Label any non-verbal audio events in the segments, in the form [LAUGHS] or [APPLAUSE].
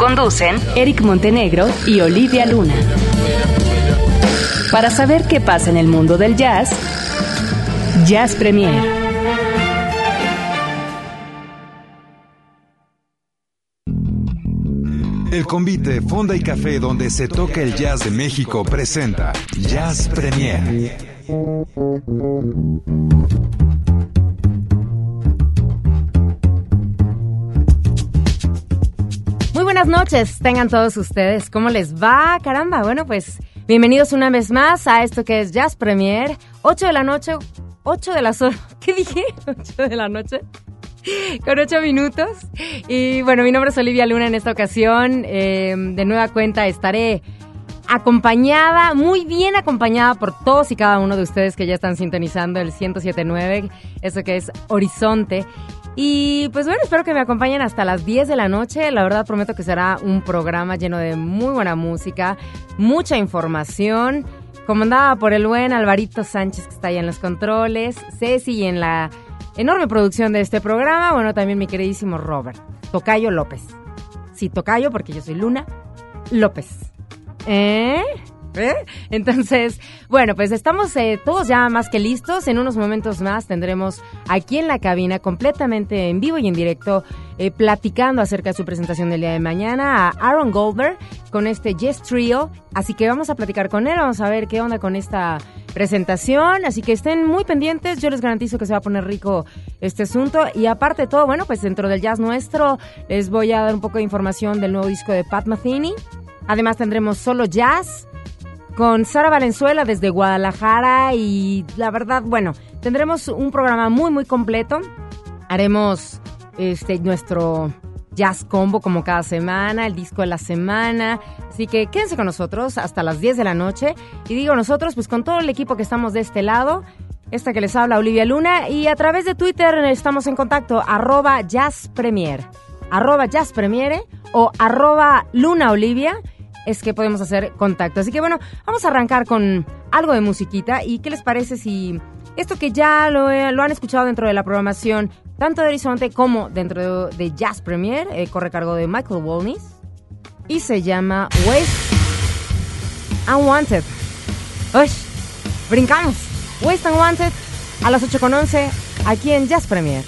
Conducen Eric Montenegro y Olivia Luna. Para saber qué pasa en el mundo del jazz, Jazz Premier. El convite Fonda y Café donde se toca el jazz de México presenta Jazz Premier. Buenas noches, tengan todos ustedes. ¿Cómo les va? Caramba, bueno, pues bienvenidos una vez más a esto que es Jazz Premier. 8 de la noche, 8 de las [LAUGHS] horas. ¿Qué dije? [LAUGHS] 8 de la noche. Con 8 minutos. Y bueno, mi nombre es Olivia Luna en esta ocasión. Eh, de nueva cuenta estaré acompañada, muy bien acompañada por todos y cada uno de ustedes que ya están sintonizando el 1079, eso que es Horizonte. Y pues bueno, espero que me acompañen hasta las 10 de la noche. La verdad prometo que será un programa lleno de muy buena música, mucha información, comandada por el buen Alvarito Sánchez que está ahí en los controles, Ceci en la enorme producción de este programa, bueno, también mi queridísimo Robert, Tocayo López. Sí, Tocayo porque yo soy Luna López. ¿Eh? ¿Eh? Entonces, bueno, pues estamos eh, todos ya más que listos. En unos momentos más tendremos aquí en la cabina, completamente en vivo y en directo, eh, platicando acerca de su presentación del día de mañana a Aaron Goldberg con este Yes Trio. Así que vamos a platicar con él, vamos a ver qué onda con esta presentación. Así que estén muy pendientes, yo les garantizo que se va a poner rico este asunto. Y aparte de todo, bueno, pues dentro del jazz nuestro, les voy a dar un poco de información del nuevo disco de Pat Metheny. Además tendremos solo jazz con Sara Valenzuela desde Guadalajara y la verdad, bueno, tendremos un programa muy muy completo. Haremos este nuestro jazz combo como cada semana, el disco de la semana. Así que quédense con nosotros hasta las 10 de la noche. Y digo nosotros, pues con todo el equipo que estamos de este lado. Esta que les habla Olivia Luna y a través de Twitter estamos en contacto arroba jazzpremier, arroba jazzpremiere o arroba Luna Olivia es que podemos hacer contacto. Así que bueno, vamos a arrancar con algo de musiquita. ¿Y qué les parece si esto que ya lo, han escuchado dentro de la programación, tanto de Horizonte como dentro de, Jazz Premier, eh, corre cargo de Michael Walnis, y se llama Waste Unwanted. ¡Uy! Brincamos. Waste Unwanted a las 8.11 aquí en Jazz Premier.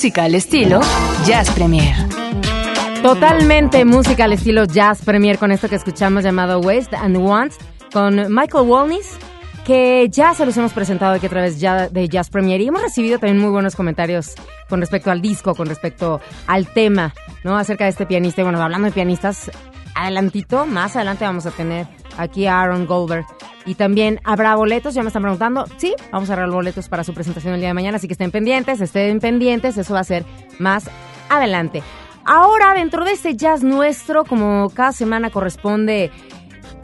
Música al estilo Jazz Premier. Totalmente música al estilo Jazz Premier con esto que escuchamos llamado Waste and Wants con Michael Walnis que ya se los hemos presentado aquí a través ya de Jazz Premier y hemos recibido también muy buenos comentarios con respecto al disco, con respecto al tema, ¿no? Acerca de este pianista. Y bueno, hablando de pianistas, adelantito, más adelante vamos a tener aquí a Aaron Goldberg. Y también habrá boletos, ya me están preguntando. Sí, vamos a agarrar boletos para su presentación el día de mañana, así que estén pendientes, estén pendientes, eso va a ser más adelante. Ahora, dentro de este jazz nuestro, como cada semana corresponde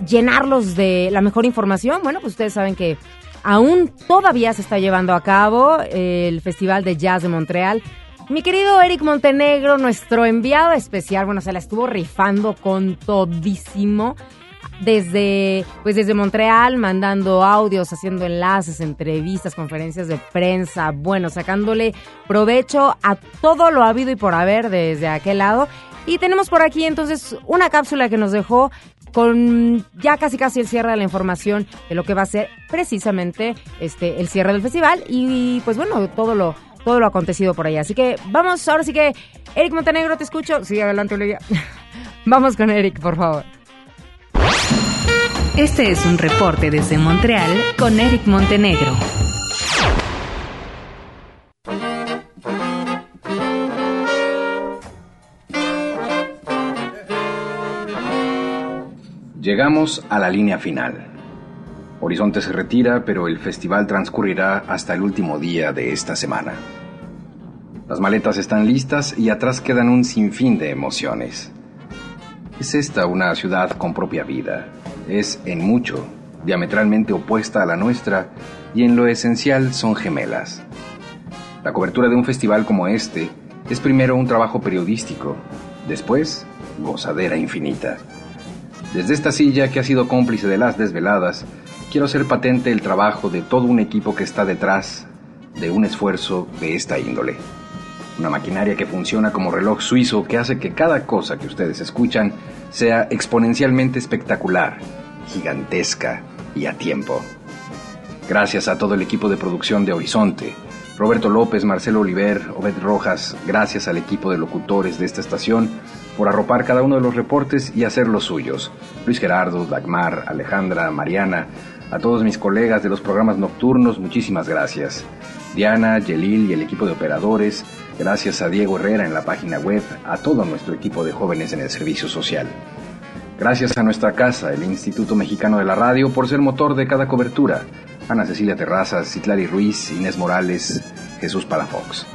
llenarlos de la mejor información, bueno, pues ustedes saben que aún todavía se está llevando a cabo el Festival de Jazz de Montreal. Mi querido Eric Montenegro, nuestro enviado especial, bueno, se la estuvo rifando con todísimo desde pues desde Montreal mandando audios, haciendo enlaces, entrevistas, conferencias de prensa, bueno, sacándole provecho a todo lo habido y por haber desde aquel lado. Y tenemos por aquí entonces una cápsula que nos dejó con ya casi casi el cierre de la información de lo que va a ser precisamente este el cierre del festival y pues bueno, todo lo todo lo acontecido por ahí. Así que vamos, ahora sí que Eric Montenegro te escucho. Sí, adelante Olivia. [LAUGHS] vamos con Eric, por favor. Este es un reporte desde Montreal con Eric Montenegro. Llegamos a la línea final. Horizonte se retira, pero el festival transcurrirá hasta el último día de esta semana. Las maletas están listas y atrás quedan un sinfín de emociones. Es esta una ciudad con propia vida. Es en mucho diametralmente opuesta a la nuestra y en lo esencial son gemelas. La cobertura de un festival como este es primero un trabajo periodístico, después gozadera infinita. Desde esta silla que ha sido cómplice de las desveladas, quiero hacer patente el trabajo de todo un equipo que está detrás de un esfuerzo de esta índole. Una maquinaria que funciona como reloj suizo que hace que cada cosa que ustedes escuchan sea exponencialmente espectacular, gigantesca y a tiempo. Gracias a todo el equipo de producción de Horizonte, Roberto López, Marcelo Oliver, Obed Rojas, gracias al equipo de locutores de esta estación por arropar cada uno de los reportes y hacer los suyos. Luis Gerardo, Dagmar, Alejandra, Mariana, a todos mis colegas de los programas nocturnos, muchísimas gracias. Diana, Yelil y el equipo de operadores, gracias a Diego Herrera en la página web, a todo nuestro equipo de jóvenes en el servicio social. Gracias a nuestra casa, el Instituto Mexicano de la Radio, por ser motor de cada cobertura. Ana Cecilia Terrazas, Citlali Ruiz, Inés Morales, Jesús Palafox.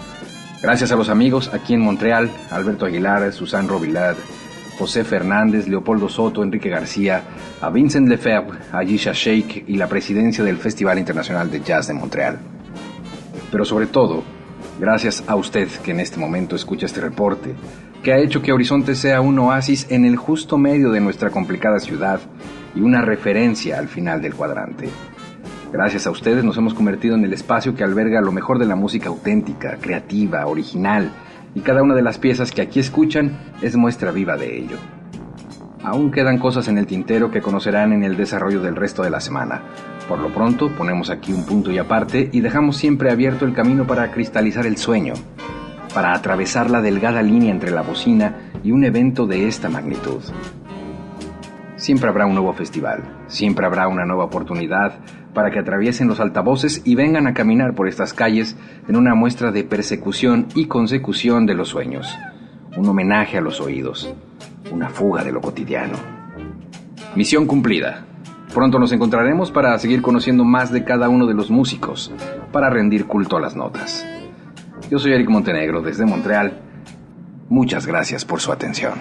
Gracias a los amigos aquí en Montreal, Alberto Aguilar, Susan Rovilad, José Fernández, Leopoldo Soto, Enrique García, a Vincent Lefebvre, a Gisha Sheikh y la presidencia del Festival Internacional de Jazz de Montreal. Pero sobre todo, gracias a usted que en este momento escucha este reporte, que ha hecho que Horizonte sea un oasis en el justo medio de nuestra complicada ciudad y una referencia al final del cuadrante. Gracias a ustedes nos hemos convertido en el espacio que alberga lo mejor de la música auténtica, creativa, original, y cada una de las piezas que aquí escuchan es muestra viva de ello. Aún quedan cosas en el tintero que conocerán en el desarrollo del resto de la semana. Por lo pronto, ponemos aquí un punto y aparte y dejamos siempre abierto el camino para cristalizar el sueño, para atravesar la delgada línea entre la bocina y un evento de esta magnitud. Siempre habrá un nuevo festival, siempre habrá una nueva oportunidad para que atraviesen los altavoces y vengan a caminar por estas calles en una muestra de persecución y consecución de los sueños, un homenaje a los oídos, una fuga de lo cotidiano. Misión cumplida. Pronto nos encontraremos para seguir conociendo más de cada uno de los músicos, para rendir culto a las notas. Yo soy Eric Montenegro desde Montreal. Muchas gracias por su atención.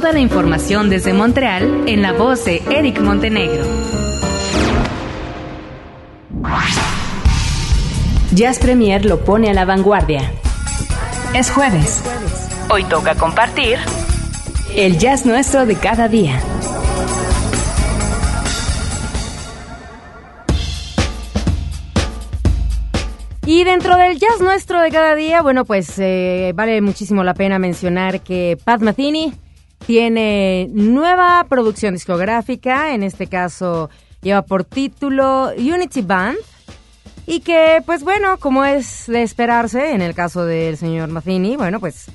De información desde Montreal en la voz de Eric Montenegro. Jazz Premier lo pone a la vanguardia. Es jueves. Hoy toca compartir el jazz nuestro de cada día. Y dentro del jazz nuestro de cada día, bueno, pues eh, vale muchísimo la pena mencionar que Pat Metheny tiene nueva producción discográfica, en este caso lleva por título Unity Band, y que, pues bueno, como es de esperarse, en el caso del señor Metheny, bueno, pues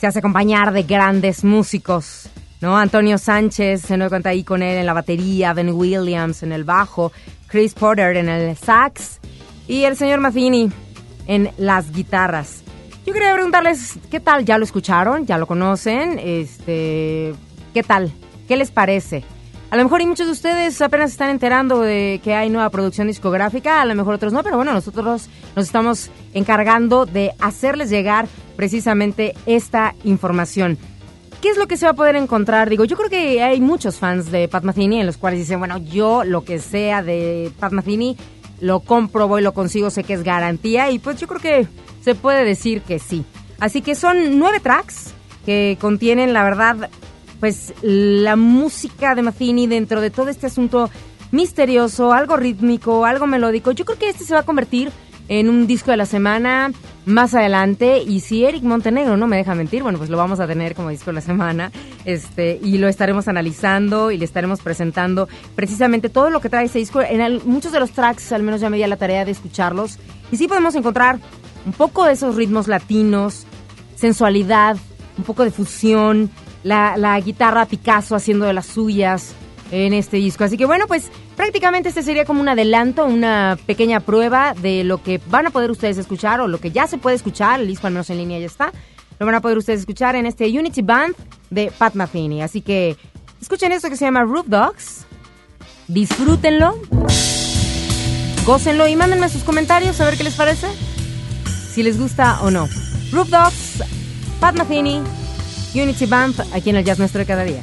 se hace acompañar de grandes músicos, ¿no? Antonio Sánchez se nos cuenta ahí con él en la batería, Ben Williams en el bajo, Chris Porter en el sax, y el señor Mazzini en las guitarras. Yo quería preguntarles, ¿qué tal? ¿Ya lo escucharon? ¿Ya lo conocen? Este, ¿Qué tal? ¿Qué les parece? A lo mejor y muchos de ustedes apenas están enterando de que hay nueva producción discográfica, a lo mejor otros no, pero bueno, nosotros nos estamos encargando de hacerles llegar precisamente esta información. ¿Qué es lo que se va a poder encontrar? Digo, yo creo que hay muchos fans de Pat Metheny en los cuales dicen, bueno, yo lo que sea de Pat Metheny lo compro, y lo consigo, sé que es garantía y pues yo creo que se puede decir que sí. Así que son nueve tracks que contienen, la verdad, pues la música de Mazzini dentro de todo este asunto misterioso, algo rítmico, algo melódico. Yo creo que este se va a convertir en un disco de la semana más adelante y si Eric Montenegro no me deja mentir, bueno, pues lo vamos a tener como disco de la semana este y lo estaremos analizando y le estaremos presentando precisamente todo lo que trae ese disco. En muchos de los tracks, al menos ya me di la tarea de escucharlos y sí podemos encontrar un poco de esos ritmos latinos, sensualidad, un poco de fusión, la, la guitarra Picasso haciendo de las suyas, en este disco. Así que bueno, pues prácticamente este sería como un adelanto, una pequeña prueba de lo que van a poder ustedes escuchar o lo que ya se puede escuchar, el disco al menos en línea ya está. Lo van a poder ustedes escuchar en este Unity Band de Pat Metheny. Así que escuchen esto que se llama Roof Dogs. Disfrútenlo. Gócenlo y mándenme sus comentarios a ver qué les parece. Si les gusta o no. Roof Dogs, Pat Metheny, Unity Band, aquí en el Jazz Nuestro de cada día.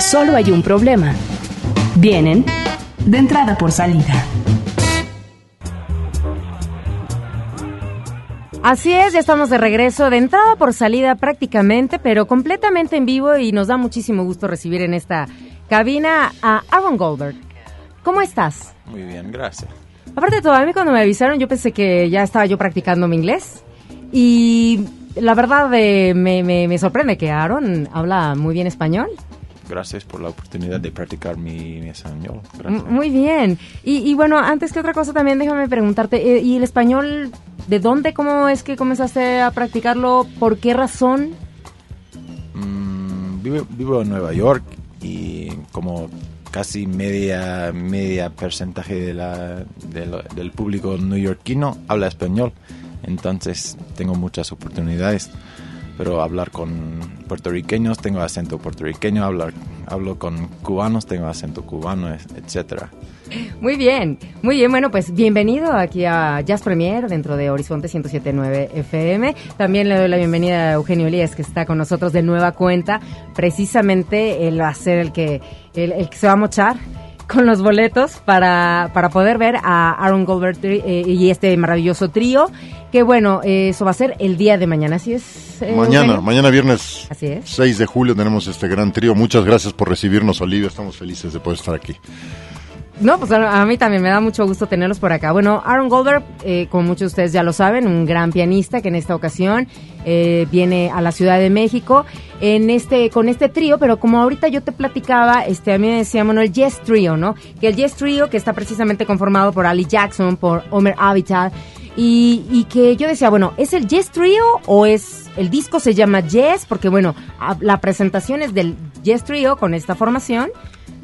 Solo hay un problema. Vienen de entrada por salida. Así es, ya estamos de regreso, de entrada por salida prácticamente, pero completamente en vivo y nos da muchísimo gusto recibir en esta cabina a Aaron Goldberg. ¿Cómo estás? Muy bien, gracias. Aparte de todo, a mí cuando me avisaron yo pensé que ya estaba yo practicando mi inglés y la verdad eh, me, me, sorprende que Aaron habla muy bien español. Gracias por la oportunidad de practicar mi, español. Muy bien. Y, bueno, antes que otra cosa también déjame preguntarte, eh, ¿y el español de dónde, cómo es que comenzaste a practicarlo? ¿Por qué razón? Mm, vivo, vivo en Nueva York y como casi media media porcentaje de la, del público neoyorquino habla español entonces tengo muchas oportunidades pero hablar con puertorriqueños tengo acento puertorriqueño hablar hablo con cubanos tengo acento cubano etcétera muy bien, muy bien. Bueno, pues bienvenido aquí a Jazz Premier dentro de Horizonte 1079 FM. También le doy la bienvenida a Eugenio Elías, que está con nosotros de nueva cuenta. Precisamente él va a ser el que, el, que se va a mochar con los boletos para, para poder ver a Aaron Goldberg eh, y este maravilloso trío. Que bueno, eso va a ser el día de mañana, así es. Eh, mañana, mañana viernes así es. 6 de julio tenemos este gran trío. Muchas gracias por recibirnos, Olivia. Estamos felices de poder estar aquí. No, pues a, mí también me da mucho gusto tenerlos por acá. Bueno, Aaron Goldberg, eh, como muchos de ustedes ya lo saben, un gran pianista que en esta ocasión eh, viene a la Ciudad de México en este con este trío, pero como ahorita yo te platicaba, este a mí me decía, el Yes Trio, ¿no? Que el Yes Trio que está precisamente conformado por Ali Jackson, por Homer Avital y, y que yo decía, bueno, ¿es el Yes Trio o es el disco se llama Yes? Porque bueno, la presentación es del Yes Trio con esta formación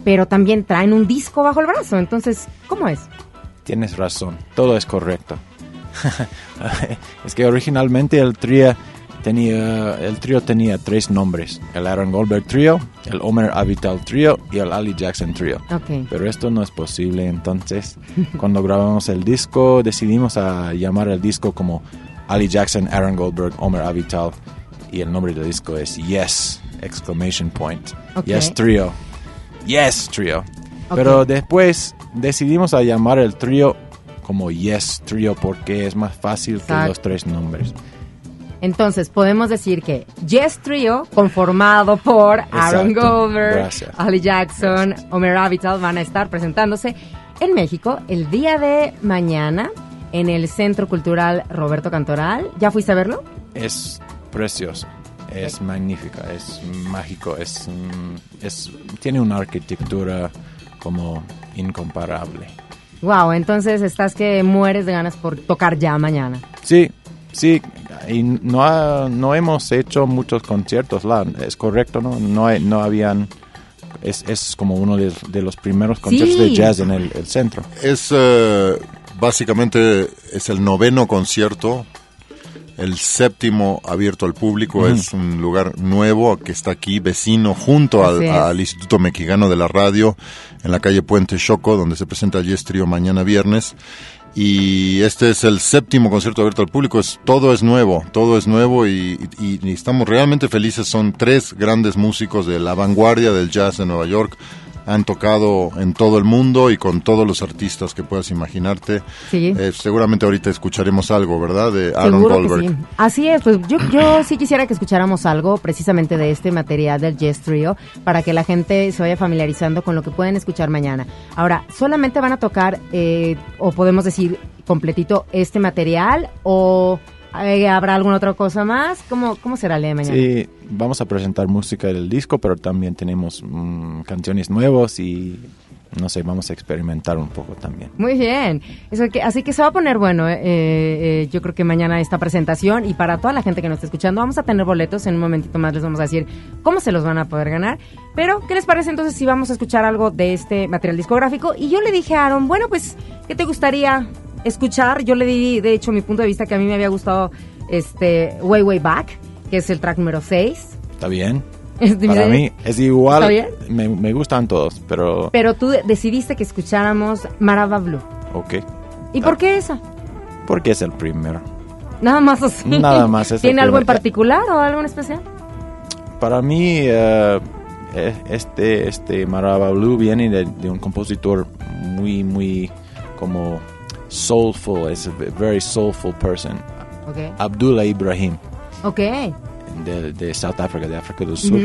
pero también traen un disco bajo el brazo. Entonces, ¿cómo es? Tienes razón, todo es correcto. [LAUGHS] es que originalmente el trío tenía el trío tenía tres nombres: el Aaron Goldberg Trio, el Homer Avital Trio y el Ali Jackson Trio. Pero esto no es posible. Entonces, [LAUGHS] cuando grabamos el disco, decidimos a llamar el disco como Ali Jackson, Aaron Goldberg, Homer Avital y el nombre del disco es Yes exclamation point. Yes Trio. Yes Trio. Pero después decidimos a llamar el trío como Yes Trio porque es más fácil que los tres nombres. Entonces, podemos decir que Yes Trio, conformado por Aaron Goldberg, Ali Jackson, Homer Avital, van a estar presentándose en México el día de mañana en el Centro Cultural Roberto Cantoral. ¿Ya fuiste a verlo? Es precioso es magnífica, es mágico, es, mm, es, tiene una arquitectura como incomparable. Wow, entonces estás que mueres de ganas por tocar ya mañana. Sí, sí, y no, no hemos hecho muchos conciertos, la, es correcto, ¿no? No, no habían... Es, es como uno de, los primeros conciertos de jazz en el, centro. Es eh, básicamente es el noveno concierto el séptimo abierto al público es un lugar nuevo que está aquí, vecino, junto al, Instituto Mexicano de la Radio, en la calle Puente Choco, donde se presenta el Trio mañana viernes. Y este es el séptimo concierto abierto al público. Es, todo es nuevo, todo es nuevo y, y estamos realmente felices. Son tres grandes músicos de la vanguardia del jazz de Nueva York han tocado en todo el mundo y con todos los artistas que puedas imaginarte. Sí. Eh, seguramente ahorita escucharemos algo, ¿verdad? De Aaron Goldberg. Así es, pues yo, yo sí quisiera que escucháramos algo precisamente de este material del Jazz Trio para que la gente se vaya familiarizando con lo que pueden escuchar mañana. Ahora, ¿solamente van a tocar, eh, o podemos decir completito, este material o ¿Habrá alguna otra cosa más? ¿Cómo, cómo será el día de mañana? Sí, vamos a presentar música del disco, pero también tenemos mm, canciones nuevas y no sé, vamos a experimentar un poco también. Muy bien. Eso que, así que se va a poner bueno. Eh, eh, yo creo que mañana esta presentación y para toda la gente que nos está escuchando vamos a tener boletos. En un momentito más les vamos a decir cómo se los van a poder ganar. Pero, ¿qué les parece entonces si vamos a escuchar algo de este material discográfico? Y yo le dije a Aaron, bueno, pues, ¿qué te gustaría escuchar? Yo le di, de hecho, mi punto de vista que a mí me había gustado este Way Way Back, que es el track número 6. Está bien. [LAUGHS] Para mí es igual. Me, me, gustan todos, pero... Pero tú decidiste que escucháramos Marava Blue. Ok. ¿Y por qué esa? Porque es el primero. Nada más así. Nada más. [LAUGHS] ¿Tiene algo en particular o algo en especial? Para mí, eh, este, este Marava Blue viene de, un compositor muy, muy como soulful. Es a very soulful person. Okay. Abdullah Ibrahim. Ok de, de South Africa, de África del Sur,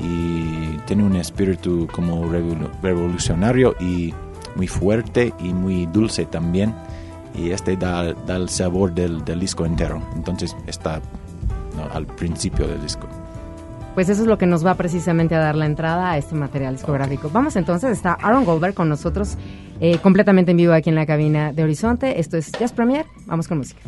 y tiene un espíritu como revolucionario y muy fuerte y muy dulce también, y este da, da el sabor del, del, disco entero, entonces está al principio del disco. Pues eso es lo que nos va precisamente a dar la entrada a este material discográfico. Vamos entonces, está Aaron Goldberg con nosotros eh, completamente en vivo aquí en la cabina de Horizonte. Esto es Jazz Premier, vamos con música.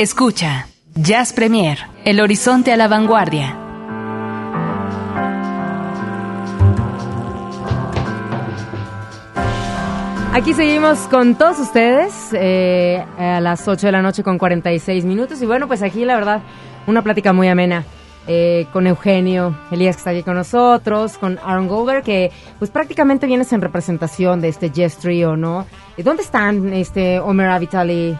Escucha, Jazz Premier, el horizonte a la vanguardia. Aquí seguimos con todos ustedes eh, a las 8 de la noche con 46 minutos. Y bueno, pues aquí la verdad, una plática muy amena. Eh, con Eugenio Elías que está aquí con nosotros, con Aaron Goldberg, que pues prácticamente vienes en representación de este Jazz Trio, ¿no? ¿Dónde están este Omer Avital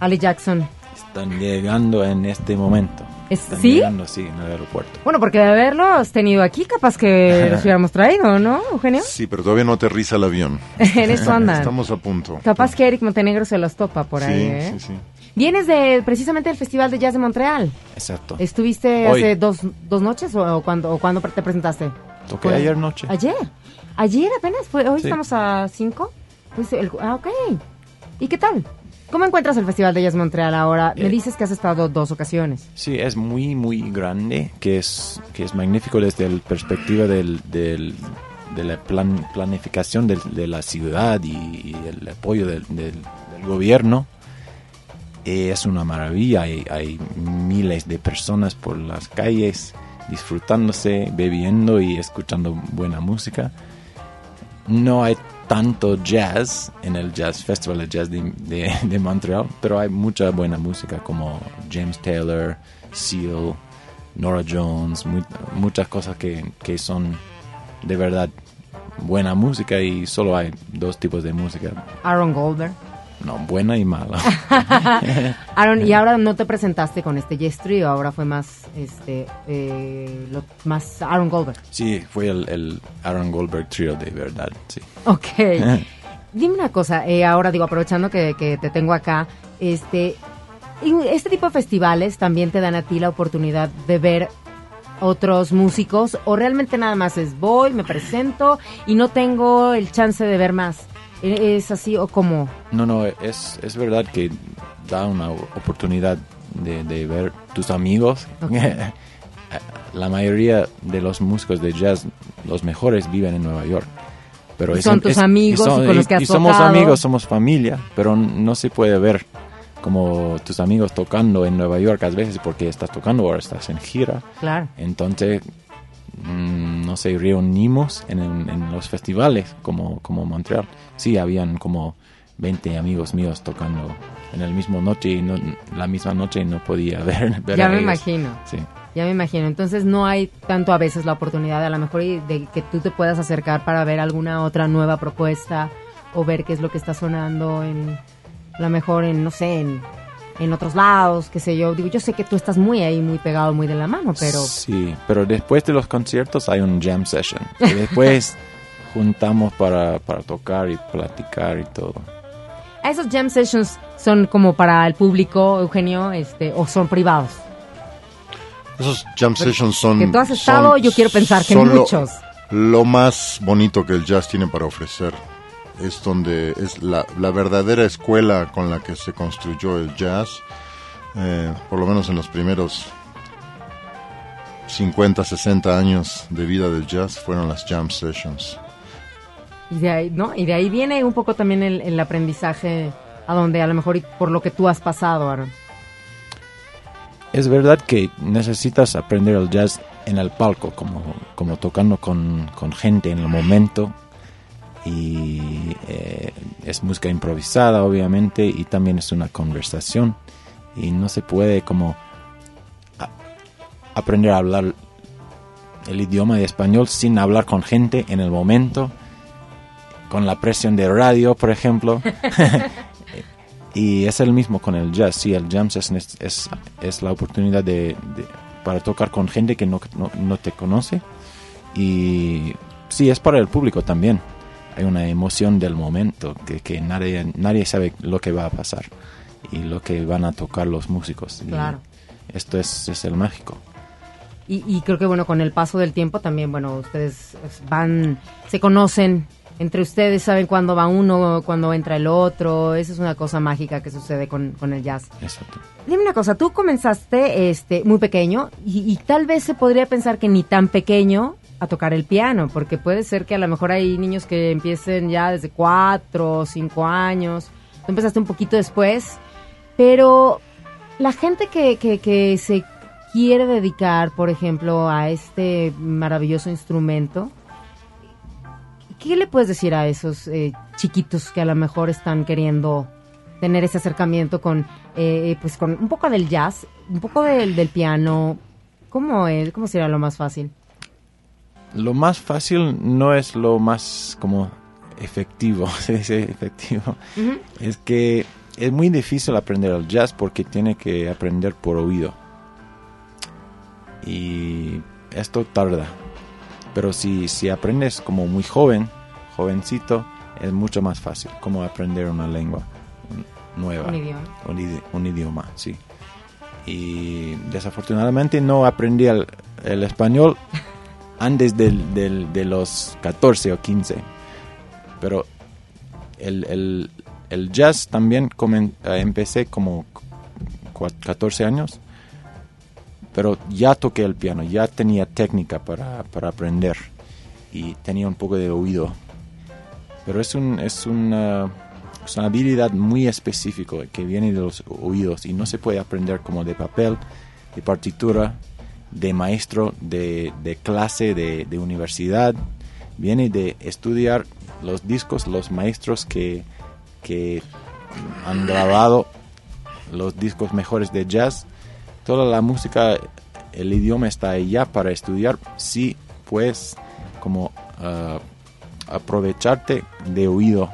y Ali Jackson? Están llegando en este momento. Están ¿Sí? llegando, sí, en el aeropuerto. Bueno, porque de haberlos tenido aquí, capaz que [LAUGHS] los hubiéramos traído, ¿no, Eugenio? Sí, pero todavía no aterriza el avión. [LAUGHS] en eso andan. Estamos a punto. Capaz que Eric Montenegro se los topa por ahí, sí, ¿eh? sí, sí. Vienes de precisamente del Festival de Jazz de Montreal. Exacto. ¿Estuviste Hoy. hace dos, dos noches o, o cuando, o cuándo te presentaste? Toqué ayer noche. ¿Ayer? ¿Ayer apenas? Fue, ¿Hoy Sí. estamos a 5? ah, ok. ¿Y qué tal? ¿Cómo encuentras el Festival de Jazz Montreal ahora? Me Eh. dices que has estado dos ocasiones. Sí, es muy, muy grande, que es, que es magnífico desde la perspectiva del, del- de la plan- planificación del- de, la ciudad y, y el apoyo del, del- del gobierno. Eh, es una maravilla, hay, hay miles de personas por las calles disfrutándose, bebiendo y escuchando buena música. No hay tanto jazz en el Jazz Festival de Jazz de, de- Montreal, pero hay mucha buena música como James Taylor, Seal, Nora Jones, mu- muchas cosas que, que son de verdad buena música y solo hay dos tipos de música, Aaron Goldberg. No buena y mala. [LAUGHS] Aaron, y ahora no te presentaste con este Jazz Trio, ahora fue más, este, eh, lo- más Aaron Goldberg. sí, fue el, el Aaron Goldberg Trio de verdad, sí. Ok. [LAUGHS] Dime una cosa, eh, ahora digo, aprovechando que, que te tengo acá, este, este tipo de festivales también te dan a ti la oportunidad de ver otros músicos o realmente nada más es voy, me presento y no tengo el chance de ver más. ¿E- ¿Es así o cómo? No, no, es, es verdad que da una oportunidad de, de ver tus amigos. [LAUGHS] La mayoría de los músicos de jazz, los mejores, viven en Nueva York. Pero Y es- son tus es- amigos y con los que has y somos tocado. amigos, somos familia, pero no se puede ver como tus amigos tocando en Nueva York a veces porque estás tocando o estás en gira. Claro. Entonces, mm, no se reunimos en, los festivales como, como Montreal. Sí, habían como 20 amigos míos tocando en el mismo noche y no, la misma noche y no podía [LAUGHS] ver, ver Ya a me ellos. imagino. Sí. Ya me imagino. Entonces no hay tanto a veces la oportunidad a lo mejor de que tú te puedas acercar para ver alguna otra nueva propuesta o ver qué es lo que está sonando en a lo mejor en no sé en, en otros lados, qué sé yo. Digo, yo sé que tú estás muy ahí, muy pegado, muy de la mano, pero Sí, pero después de los conciertos hay un jam session. Y después [LAUGHS] juntamos para, para tocar y platicar y todo. ¿a esos jam sessions son como para el público, Eugenio, este o son privados. Esos jam sessions son... Que tú has estado, son- yo quiero pensar que son lo- muchos. Lo más bonito que el jazz tiene para ofrecer es donde es la, la verdadera escuela con la que se construyó el jazz, eh, por lo menos en los primeros 50, 60 años de vida del jazz fueron las jam sessions. Y de ahí, ¿no? Y de ahí viene un poco también el, el aprendizaje a donde a lo mejor y por lo que tú has pasado, Aaron. Es verdad que necesitas aprender el jazz en el palco, como, como tocando con, con gente en el momento. Y eh, es música improvisada, obviamente, y también es una conversación. Y no se puede como a- aprender a hablar el idioma de español sin hablar con gente en el momento, con la presión de radio, por ejemplo. [LAUGHS] Y es el mismo con el jazz. Sí, el jam session es, es, es la oportunidad de, de- para tocar con gente que no, no, no te conoce. Y sí, es para el público también. Hay una emoción del momento que, que nadie, nadie sabe lo que va a pasar y lo que van a tocar los músicos. Y Claro. Esto es, es el mágico. Y, y creo que bueno, con el paso del tiempo también, bueno, ustedes van, se conocen entre ustedes, saben cuándo va uno, cuándo entra el otro. Esa es una cosa mágica que sucede con, con el jazz. Exacto. Dime una cosa, tú comenzaste este, muy pequeño y, y tal vez se podría pensar que ni tan pequeño a tocar el piano, porque puede ser que a lo mejor hay niños que empiecen ya desde cuatro o cinco años. Tú empezaste un poquito después, pero La gente que, que, se quiere dedicar, por ejemplo, a este maravilloso instrumento, ¿qué le puedes decir a esos eh, chiquitos que a lo mejor están queriendo tener ese acercamiento con, eh, pues con un poco del jazz, un poco del, del piano? ¿Cómo, es, ¿Cómo sería lo más fácil? Lo más fácil no es lo más como efectivo, [LAUGHS] efectivo. Es que es muy difícil aprender el jazz porque tiene que aprender por oído. Y esto tarda. Pero si, si aprendes como muy joven, jovencito, es mucho más fácil como aprender una lengua nueva. Un idioma. Un, idioma, sí. Y desafortunadamente no aprendí el, el español antes del, del, de los 14 o 15. Pero el, el, el jazz también eh, empecé como 14 años, pero ya toqué el piano, ya tenía técnica para, para aprender y tenía un poco de oído. Pero es, un, es, una, es una habilidad muy específica que viene de los oídos y no se puede aprender como de papel, de partitura, de maestro, de, de clase, de, de universidad. Viene de estudiar los discos, los maestros que, que han grabado los discos mejores de jazz. Toda la música, el idioma está ya para estudiar. Sí, pues, como uh, aprovecharte de oído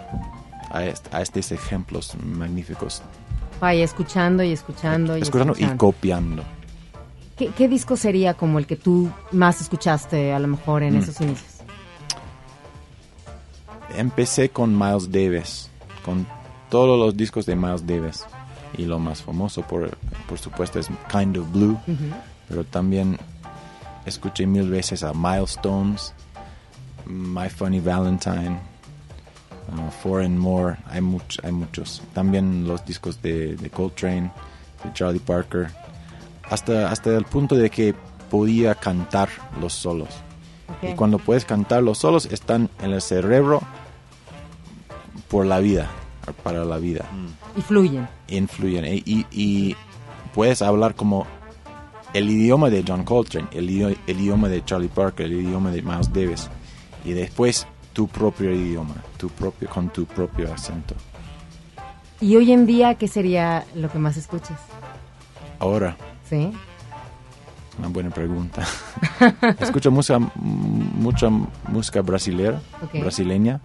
a, est a, estos ejemplos magníficos. Vaya, escuchando y escuchando y escuchando. escuchando. y copiando. ¿Qué, ¿Qué, disco sería como el que tú más escuchaste a lo mejor en mm. esos inicios? Empecé con Miles Davis con todos los discos de Miles Davis. Y lo más famoso, por, por supuesto, es Kind of Blue. Uh -huh. Pero también escuché mil veces a Milestones, My Funny Valentine, uh, Four and More. Hay, much, hay muchos. También los discos de, de Coltrane, de Charlie Parker. Hasta, hasta el punto de que podía cantar los solos. Okay. Y cuando puedes cantar los solos, están en el cerebro por la vida, para la vida. Y fluyen. Influyen. Y, y, y, puedes hablar como el idioma de John Coltrane, el, el, idioma de Charlie Parker, el idioma de Miles Davis. Y después tu propio idioma, tu propio, con tu propio acento. ¿Y hoy en día qué sería lo que más escuchas? Ahora. Sí. Una buena pregunta. [LAUGHS] Escucho mucha, mucha música brasilera, okay. brasileña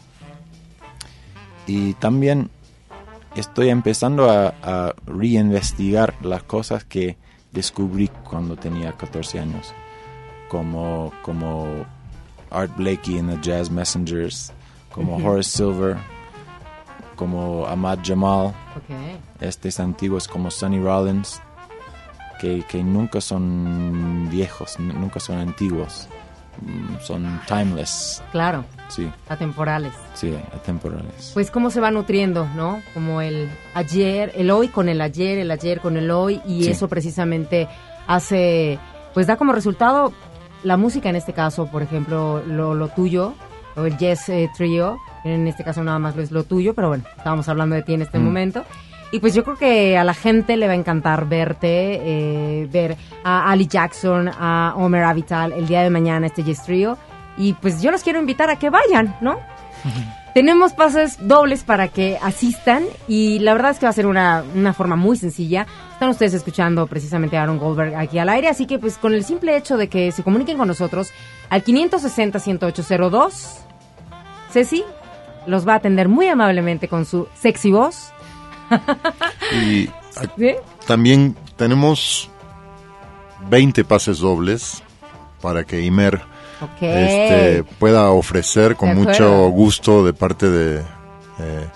y también estoy empezando a, a, reinvestigar las cosas que descubrí cuando tenía 14 años, como, como Art Blakey en The Jazz Messengers, como uh -huh. Horace Silver, como Ahmad Jamal, okay. estos antiguos como Sonny Rollins, que, que nunca son viejos, nunca son antiguos son timeless. Claro. Sí. Atemporales. Sí, atemporales. Pues cómo se va nutriendo, ¿no? Como el ayer, el hoy con el ayer, el ayer con el hoy y sí. eso precisamente hace, pues da como resultado la música en este caso, por ejemplo, lo, lo tuyo, o el Jazz eh, Trio, en este caso nada más es lo tuyo, pero bueno, estábamos hablando de ti en este mm. momento. Y pues yo creo que a la gente le va a encantar verte, eh, ver a Ali Jackson, a Omer Avital el día de mañana, este Jazz Trio. Y pues yo los quiero invitar a que vayan, ¿no? [LAUGHS] Tenemos pases dobles para que asistan y la verdad es que va a ser una, una, forma muy sencilla. Están ustedes escuchando precisamente a Aaron Goldberg aquí al aire, así que pues con el simple hecho de que se comuniquen con nosotros al 560-1802, Ceci los va a atender muy amablemente con su sexy voz y ¿Sí? también tenemos 20 pases dobles para que Imer okay. este, pueda ofrecer con mucho gusto de parte de eh,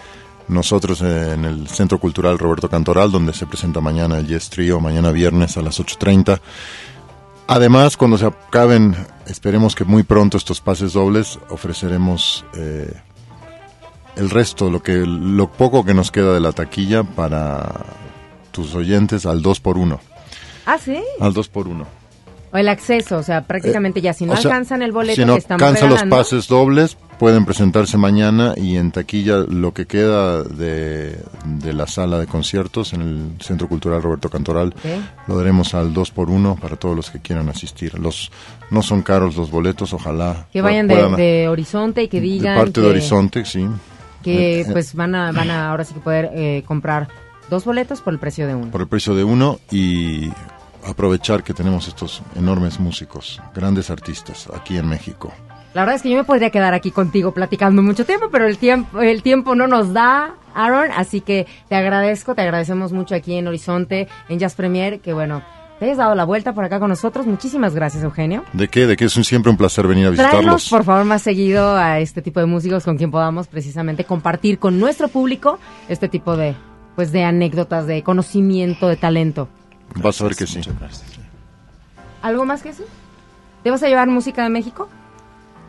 nosotros en el Centro Cultural Roberto Cantoral, donde se presenta mañana el Yes Trio, mañana viernes a las 8.30. Además, cuando se acaben, esperemos que muy pronto estos pases dobles, ofreceremos eh, el resto, lo que lo poco que nos queda de la taquilla para tus oyentes al 2 por 1 Ah, sí. Al 2 por 1 O el acceso, o sea, prácticamente eh, ya si no alcanzan sea, el boleto si no que alcanzan los pases dobles, pueden presentarse mañana y en taquilla lo que queda de, la sala de conciertos en el Centro Cultural Roberto Cantoral lo daremos al 2 por 1 para todos los que quieran asistir. Los No son caros los boletos, ojalá. Que vayan de, Horizonte y que digan... De parte de Horizonte, sí. Que eh, eh. pues van a, van a ahora sí que poder eh, comprar dos boletos por el precio de uno. Por el precio de uno y aprovechar que tenemos estos enormes músicos, grandes artistas aquí en México. La verdad es que yo me podría quedar aquí contigo platicando mucho tiempo, pero el tiempo, el tiempo no nos da, Aaron, así que te agradezco, te agradecemos mucho aquí en Horizonte, en Jazz Premier, que bueno, te hayas dado la vuelta por acá con nosotros. Muchísimas gracias, Eugenio. ¿De qué? De qué es un, siempre un placer venir a visitarlos. Tráenos, por favor, más seguido a este tipo de músicos con quien podamos precisamente compartir con nuestro público este tipo de, pues, de anécdotas, de conocimiento, de talento. Vas a ver que sí. ¿Algo más que eso? ¿Te vas a llevar música de México?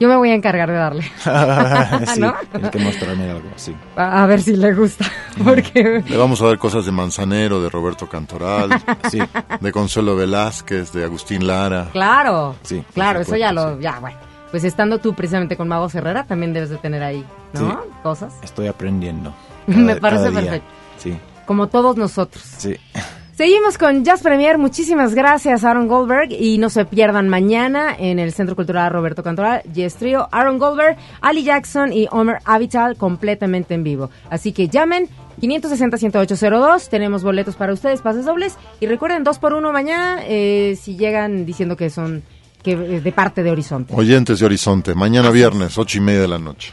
Yo me voy a encargar de darle. [LAUGHS] sí, ¿No? hay que mostrarme algo, sí. A, ver si le gusta. Porque... Le vamos a ver cosas de Manzanero, de Roberto Cantoral, [LAUGHS] sí. de Consuelo Velázquez, de Agustín Lara. Claro, sí, claro, eso ya lo, ya, bueno. Pues estando tú precisamente con Mago Herrera, también debes de tener ahí, ¿no? Cosas. Estoy aprendiendo. [LAUGHS] me parece perfecto. Sí. Como todos nosotros. Sí. Seguimos con Jazz Premier. Muchísimas gracias, Aaron Goldberg. Y no se pierdan mañana en el Centro Cultural Roberto Cantoral, Yes Trio, Aaron Goldberg, Ali Jackson y Omer Avital completamente en vivo. Así que llamen 560-10802. Tenemos boletos para ustedes, pases dobles. Y recuerden, dos por uno mañana eh, si llegan diciendo que son que eh, de parte de Horizonte. Oyentes de Horizonte. Mañana viernes, ocho y media de la noche.